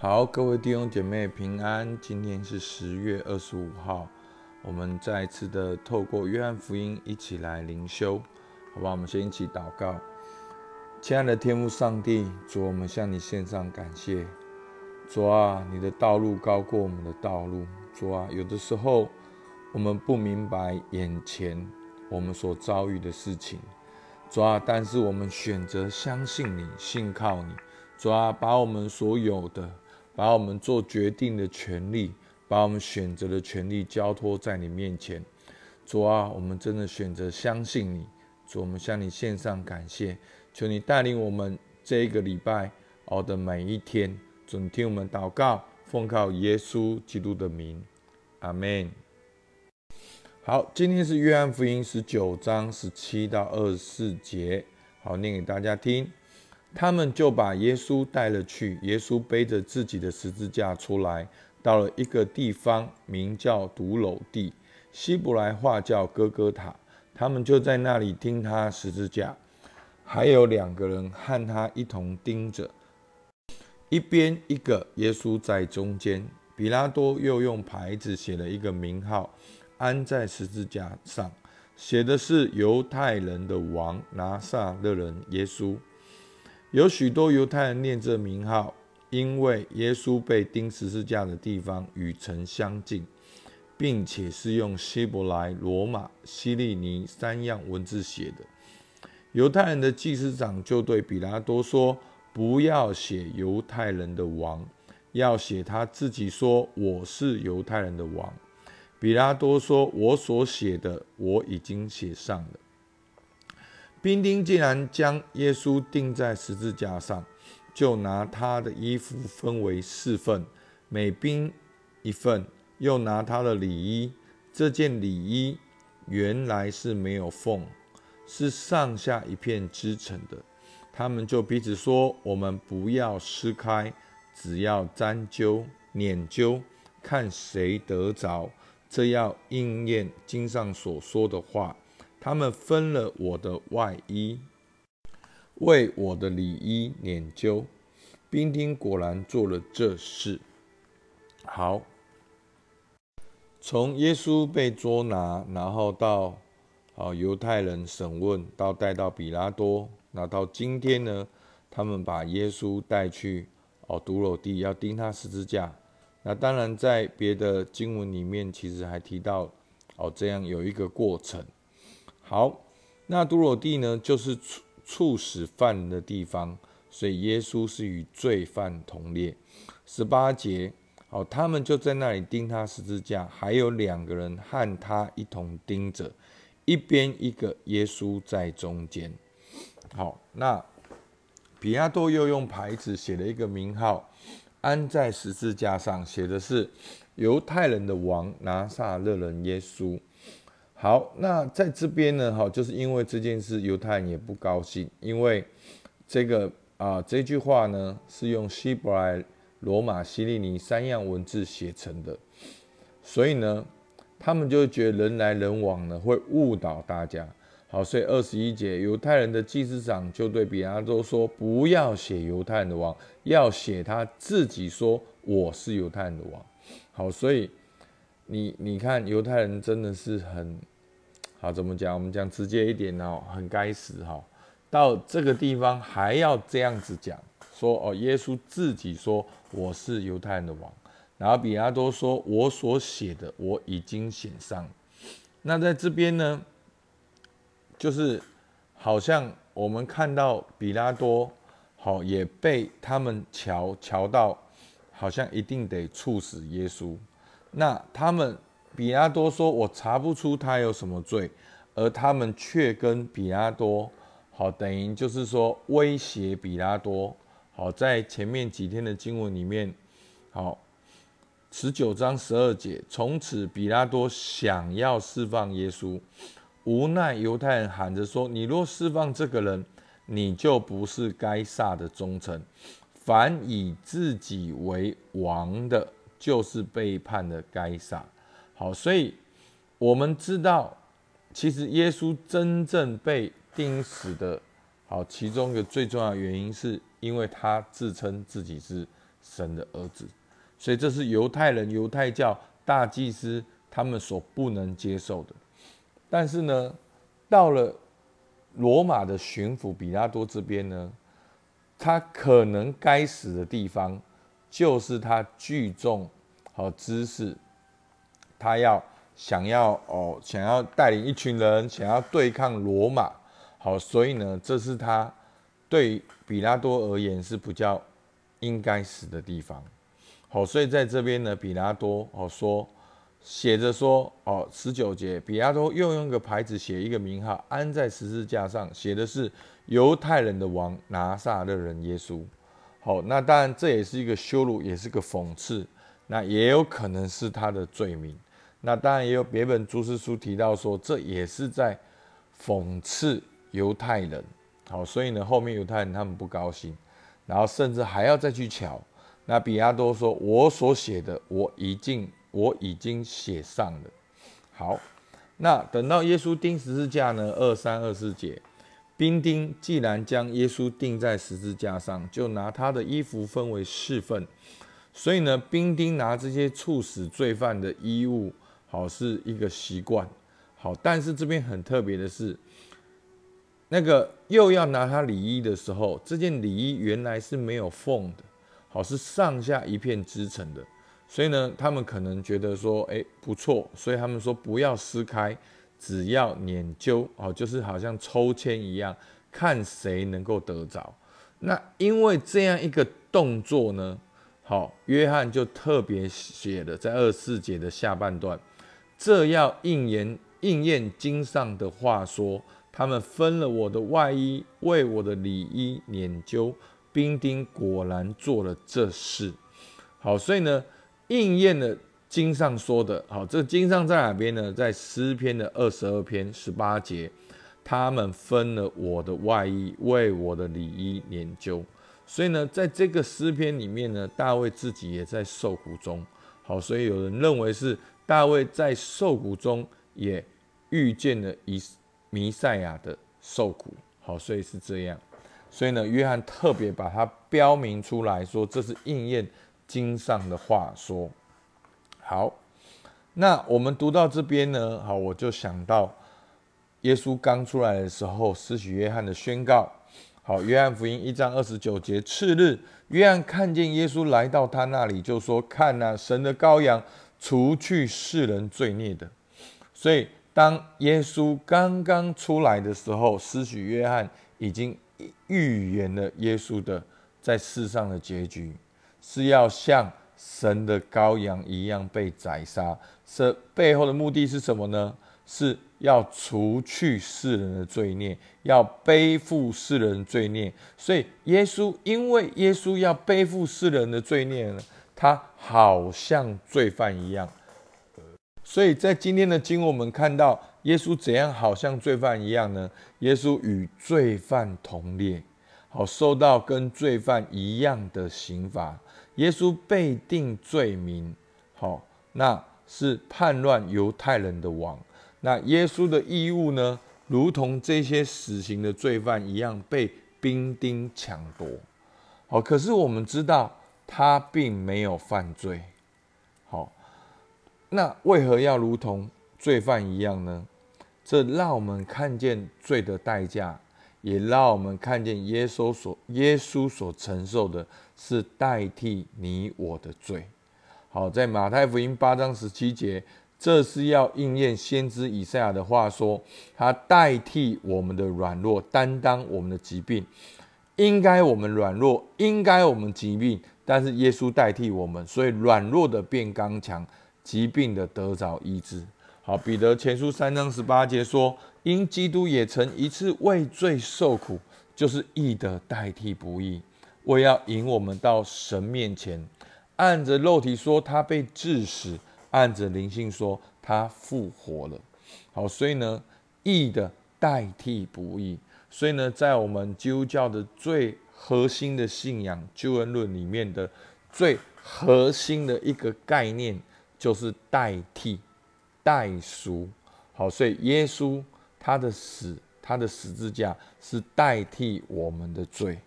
好，各位弟兄姐妹平安。今天是十月二十五号，我们再次的透过约翰福音一起来灵修，好吧？我们先一起祷告。亲爱的天父上帝，主，我们向你献上感谢。主啊，你的道路高过我们的道路。主啊，有的时候我们不明白眼前我们所遭遇的事情。主啊，但是我们选择相信你，信靠你。主啊，把我们所有的。把我们做决定的权利，把我们选择的权利交托在你面前，主啊，我们真的选择相信你，主，我们向你献上感谢，求你带领我们这一个礼拜熬的每一天，主，听我们祷告，奉靠耶稣基督的名，阿门。好，今天是约翰福音十九章十七到二十四节，好，念给大家听。他们就把耶稣带了去。耶稣背着自己的十字架出来，到了一个地方，名叫独楼地，希伯来话叫哥哥塔。他们就在那里钉他十字架，还有两个人和他一同钉着，一边一个，耶稣在中间。比拉多又用牌子写了一个名号，安在十字架上，写的是犹太人的王拿撒勒人耶稣。有许多犹太人念这名号，因为耶稣被钉十字架的地方与城相近，并且是用希伯来、罗马、希利尼三样文字写的。犹太人的祭司长就对比拉多说：“不要写犹太人的王，要写他自己说我是犹太人的王。”比拉多说：“我所写的，我已经写上了。”兵丁既然将耶稣钉在十字架上，就拿他的衣服分为四份，每兵一份；又拿他的里衣，这件里衣原来是没有缝，是上下一片织成的。他们就彼此说：“我们不要撕开，只要粘揪、捻揪，看谁得着。这要应验经上所说的话。”他们分了我的外衣，为我的里衣捻揪。兵丁果然做了这事。好，从耶稣被捉拿，然后到啊犹太人审问，到带到比拉多，那到今天呢，他们把耶稣带去哦独楼地，要钉他十字架。那当然，在别的经文里面，其实还提到哦这样有一个过程。好，那都罗地呢，就是处处使犯人的地方，所以耶稣是与罪犯同列。十八节，好，他们就在那里钉他十字架，还有两个人和他一同钉着，一边一个，耶稣在中间。好，那比亚多又用牌子写了一个名号，安在十字架上，写的是犹太人的王拿撒勒人耶稣。好，那在这边呢，哈，就是因为这件事，犹太人也不高兴，因为这个啊，这句话呢是用希伯来、罗马、希利尼三样文字写成的，所以呢，他们就觉得人来人往呢会误导大家。好，所以二十一节，犹太人的祭司长就对比拉多说：“不要写犹太人的王，要写他自己说我是犹太人的王。”好，所以。你你看，犹太人真的是很好，怎么讲？我们讲直接一点哦，很该死哈！到这个地方还要这样子讲，说哦，耶稣自己说我是犹太人的王，然后比拉多说我所写的我已经写上。那在这边呢，就是好像我们看到比拉多好也被他们瞧瞧到，好像一定得处死耶稣。那他们比拉多说：“我查不出他有什么罪。”而他们却跟比拉多好，等于就是说威胁比拉多好。在前面几天的经文里面，好十九章十二节，从此比拉多想要释放耶稣，无奈犹太人喊着说：“你若释放这个人，你就不是该撒的忠臣，凡以自己为王的。”就是背叛的该撒。好，所以我们知道，其实耶稣真正被钉死的，好，其中一个最重要原因，是因为他自称自己是神的儿子。所以这是犹太人、犹太教大祭司他们所不能接受的。但是呢，到了罗马的巡抚比拉多这边呢，他可能该死的地方，就是他聚众和知识，他要想要哦，想要带领一群人，想要对抗罗马。好，所以呢，这是他对比拉多而言是比较应该死的地方。好，所以在这边呢，比拉多哦说写着说哦十九节，比拉多又用个牌子写一个名号，安在十字架上，写的是犹太人的王拿撒勒人耶稣。好，那当然这也是一个羞辱，也是个讽刺，那也有可能是他的罪名。那当然也有别本注释书提到说，这也是在讽刺犹太人。好，所以呢，后面犹太人他们不高兴，然后甚至还要再去瞧。那比亚多说：“我所写的，我已经我已经写上了。”好，那等到耶稣钉十字架呢？二三二四节，兵丁既然将耶稣钉在十字架上，就拿他的衣服分为四份。所以呢，兵丁拿这些处死罪犯的衣物，好是一个习惯。好，但是这边很特别的是，那个又要拿他礼衣的时候，这件礼衣原来是没有缝的。好是上下一片织成的，所以呢，他们可能觉得说，哎，不错，所以他们说不要撕开，只要研究，哦，就是好像抽签一样，看谁能够得着。那因为这样一个动作呢，好，约翰就特别写了在二四节的下半段，这要应验应验经上的话说，他们分了我的外衣，为我的里衣研究。兵丁果然做了这事，好，所以呢，应验了经上说的，好，这经上在哪边呢？在诗篇的二十二篇十八节，他们分了我的外衣，为我的里衣研究。所以呢，在这个诗篇里面呢，大卫自己也在受苦中，好，所以有人认为是大卫在受苦中也遇见了以弥赛亚的受苦，好，所以是这样。所以呢，约翰特别把它标明出来说，这是应验经上的话说。好，那我们读到这边呢，好，我就想到耶稣刚出来的时候，施洗约翰的宣告。好，约翰福音一章二十九节，次日，约翰看见耶稣来到他那里，就说：“看呐，神的羔羊，除去世人罪孽的。”所以，当耶稣刚刚出来的时候，施许约翰已经。预言了耶稣的在世上的结局，是要像神的羔羊一样被宰杀。这背后的目的是什么呢？是要除去世人的罪孽，要背负世人的罪孽。所以耶稣，因为耶稣要背负世人的罪孽呢，他好像罪犯一样。所以在今天的经，我们看到。耶稣怎样好像罪犯一样呢？耶稣与罪犯同列，好受到跟罪犯一样的刑罚。耶稣被定罪名，好，那是叛乱犹太人的王。那耶稣的义务呢，如同这些死刑的罪犯一样，被兵丁抢夺。好，可是我们知道他并没有犯罪。好，那为何要如同？罪犯一样呢？这让我们看见罪的代价，也让我们看见耶稣所耶稣所承受的是代替你我的罪。好，在马太福音八章十七节，这是要应验先知以赛亚的话说：他代替我们的软弱，担当我们的疾病。应该我们软弱，应该我们疾病，但是耶稣代替我们，所以软弱的变刚强，疾病的得着医治。好，彼得前书三章十八节说：“因基督也曾一次为罪受苦，就是义的代替不义，为要引我们到神面前。按着肉体说，他被致死；按着灵性说，他复活了。”好，所以呢，义的代替不义。所以呢，在我们基督教的最核心的信仰救恩论里面的最核心的一个概念，就是代替。代赎，好，所以耶稣他的死，他的十字架是代替我们的罪，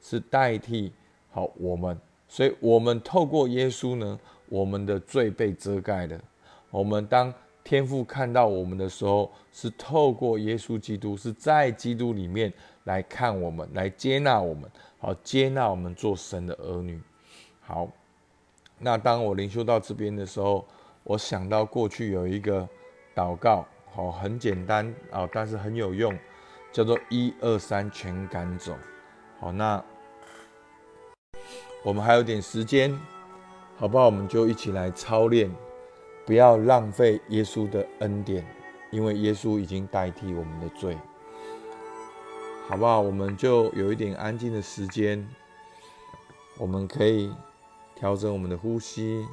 是代替好我们所以我们透过耶稣呢，我们的罪被遮盖了。我们当天父看到我们的时候，是透过耶稣基督，是在基督里面来看我们，来接纳我们，好接纳我们做神的儿女。好，那当我灵修到这边的时候，我想到过去有一个祷告，好很简单啊，但是很有用，叫做一二三全赶走。好，那。我们还有点时间，好不好？我们就一起来操练，不要浪费耶稣的恩典，因为耶稣已经代替我们的罪，好不好？我们就有一点安静的时间，我们可以调整我们的呼吸，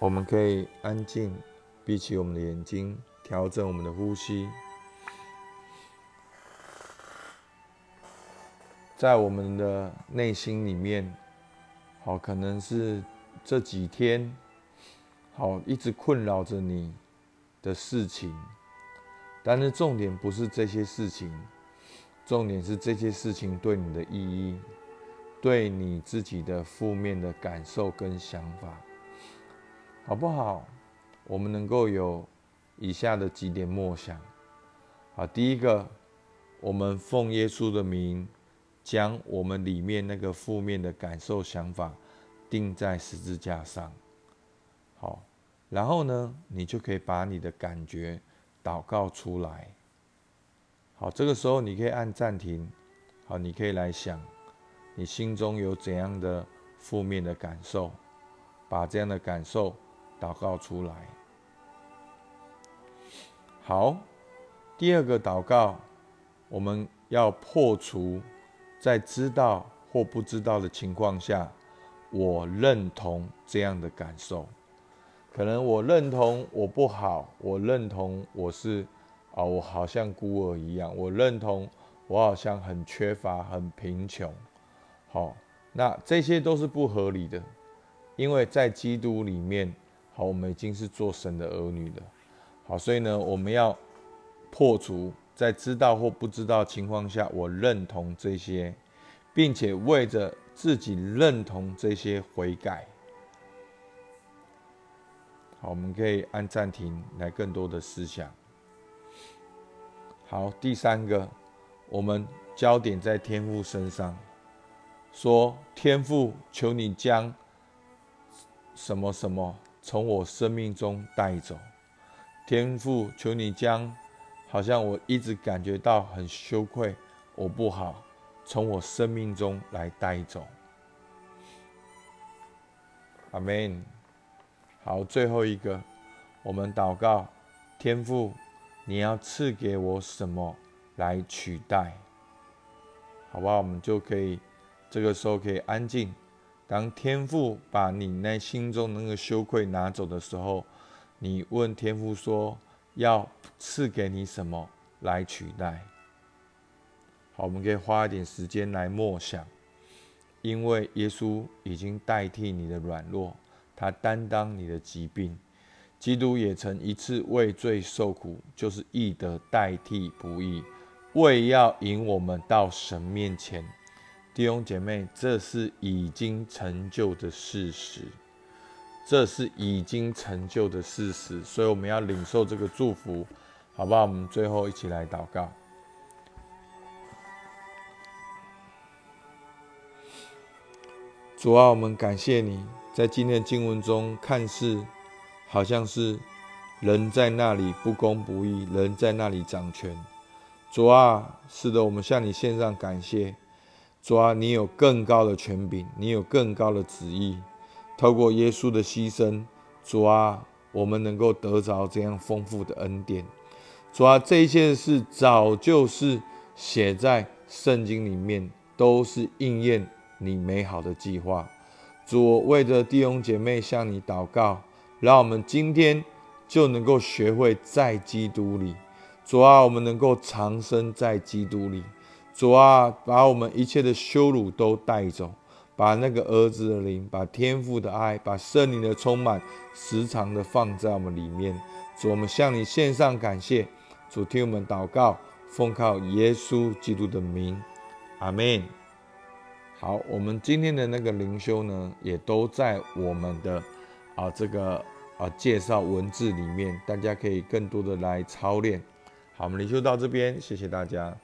我们可以安静，闭起我们的眼睛，调整我们的呼吸。在我们的内心里面，好，可能是这几天，好，一直困扰着你的事情，但是重点不是这些事情，重点是这些事情对你的意义，对你自己的负面的感受跟想法，好不好？我们能够有以下的几点默想，好，第一个，我们奉耶稣的名。将我们里面那个负面的感受、想法钉在十字架上，好，然后呢，你就可以把你的感觉祷告出来。好，这个时候你可以按暂停，好，你可以来想，你心中有怎样的负面的感受，把这样的感受祷告出来。好，第二个祷告，我们要破除。在知道或不知道的情况下，我认同这样的感受。可能我认同我不好，我认同我是啊，我好像孤儿一样。我认同我好像很缺乏、很贫穷。好，那这些都是不合理的，因为在基督里面，好，我们已经是做神的儿女了。好，所以呢，我们要破除。在知道或不知道情况下，我认同这些，并且为着自己认同这些悔改。好，我们可以按暂停来更多的思想。好，第三个，我们焦点在天父身上，说天父，求你将什么什么从我生命中带走。天父，求你将。好像我一直感觉到很羞愧，我不好，从我生命中来带走。阿门。好，最后一个，我们祷告，天父，你要赐给我什么来取代？好不好？我们就可以这个时候可以安静。当天父把你那心中那个羞愧拿走的时候，你问天父说。要赐给你什么来取代？好，我们可以花一点时间来默想，因为耶稣已经代替你的软弱，他担当你的疾病。基督也曾一次为罪受苦，就是义的代替不义，为要引我们到神面前。弟兄姐妹，这是已经成就的事实。这是已经成就的事实，所以我们要领受这个祝福，好不好？我们最后一起来祷告。主啊，我们感谢你在今天的经文中，看似好像是人在那里不公不义，人在那里掌权。主啊，是的，我们向你献上感谢。主啊，你有更高的权柄，你有更高的旨意。透过耶稣的牺牲，主啊，我们能够得着这样丰富的恩典。主啊，这一切事早就是写在圣经里面，都是应验你美好的计划。主，我为着弟兄姐妹向你祷告，让我们今天就能够学会在基督里。主啊，我们能够长生在基督里。主啊，把我们一切的羞辱都带走。把那个儿子的灵，把天父的爱，把圣灵的充满，时常的放在我们里面。主，我们向你献上感谢。主，听我们祷告，奉靠耶稣基督的名，阿门。好，我们今天的那个灵修呢，也都在我们的啊这个啊介绍文字里面，大家可以更多的来操练。好，我们灵修到这边，谢谢大家。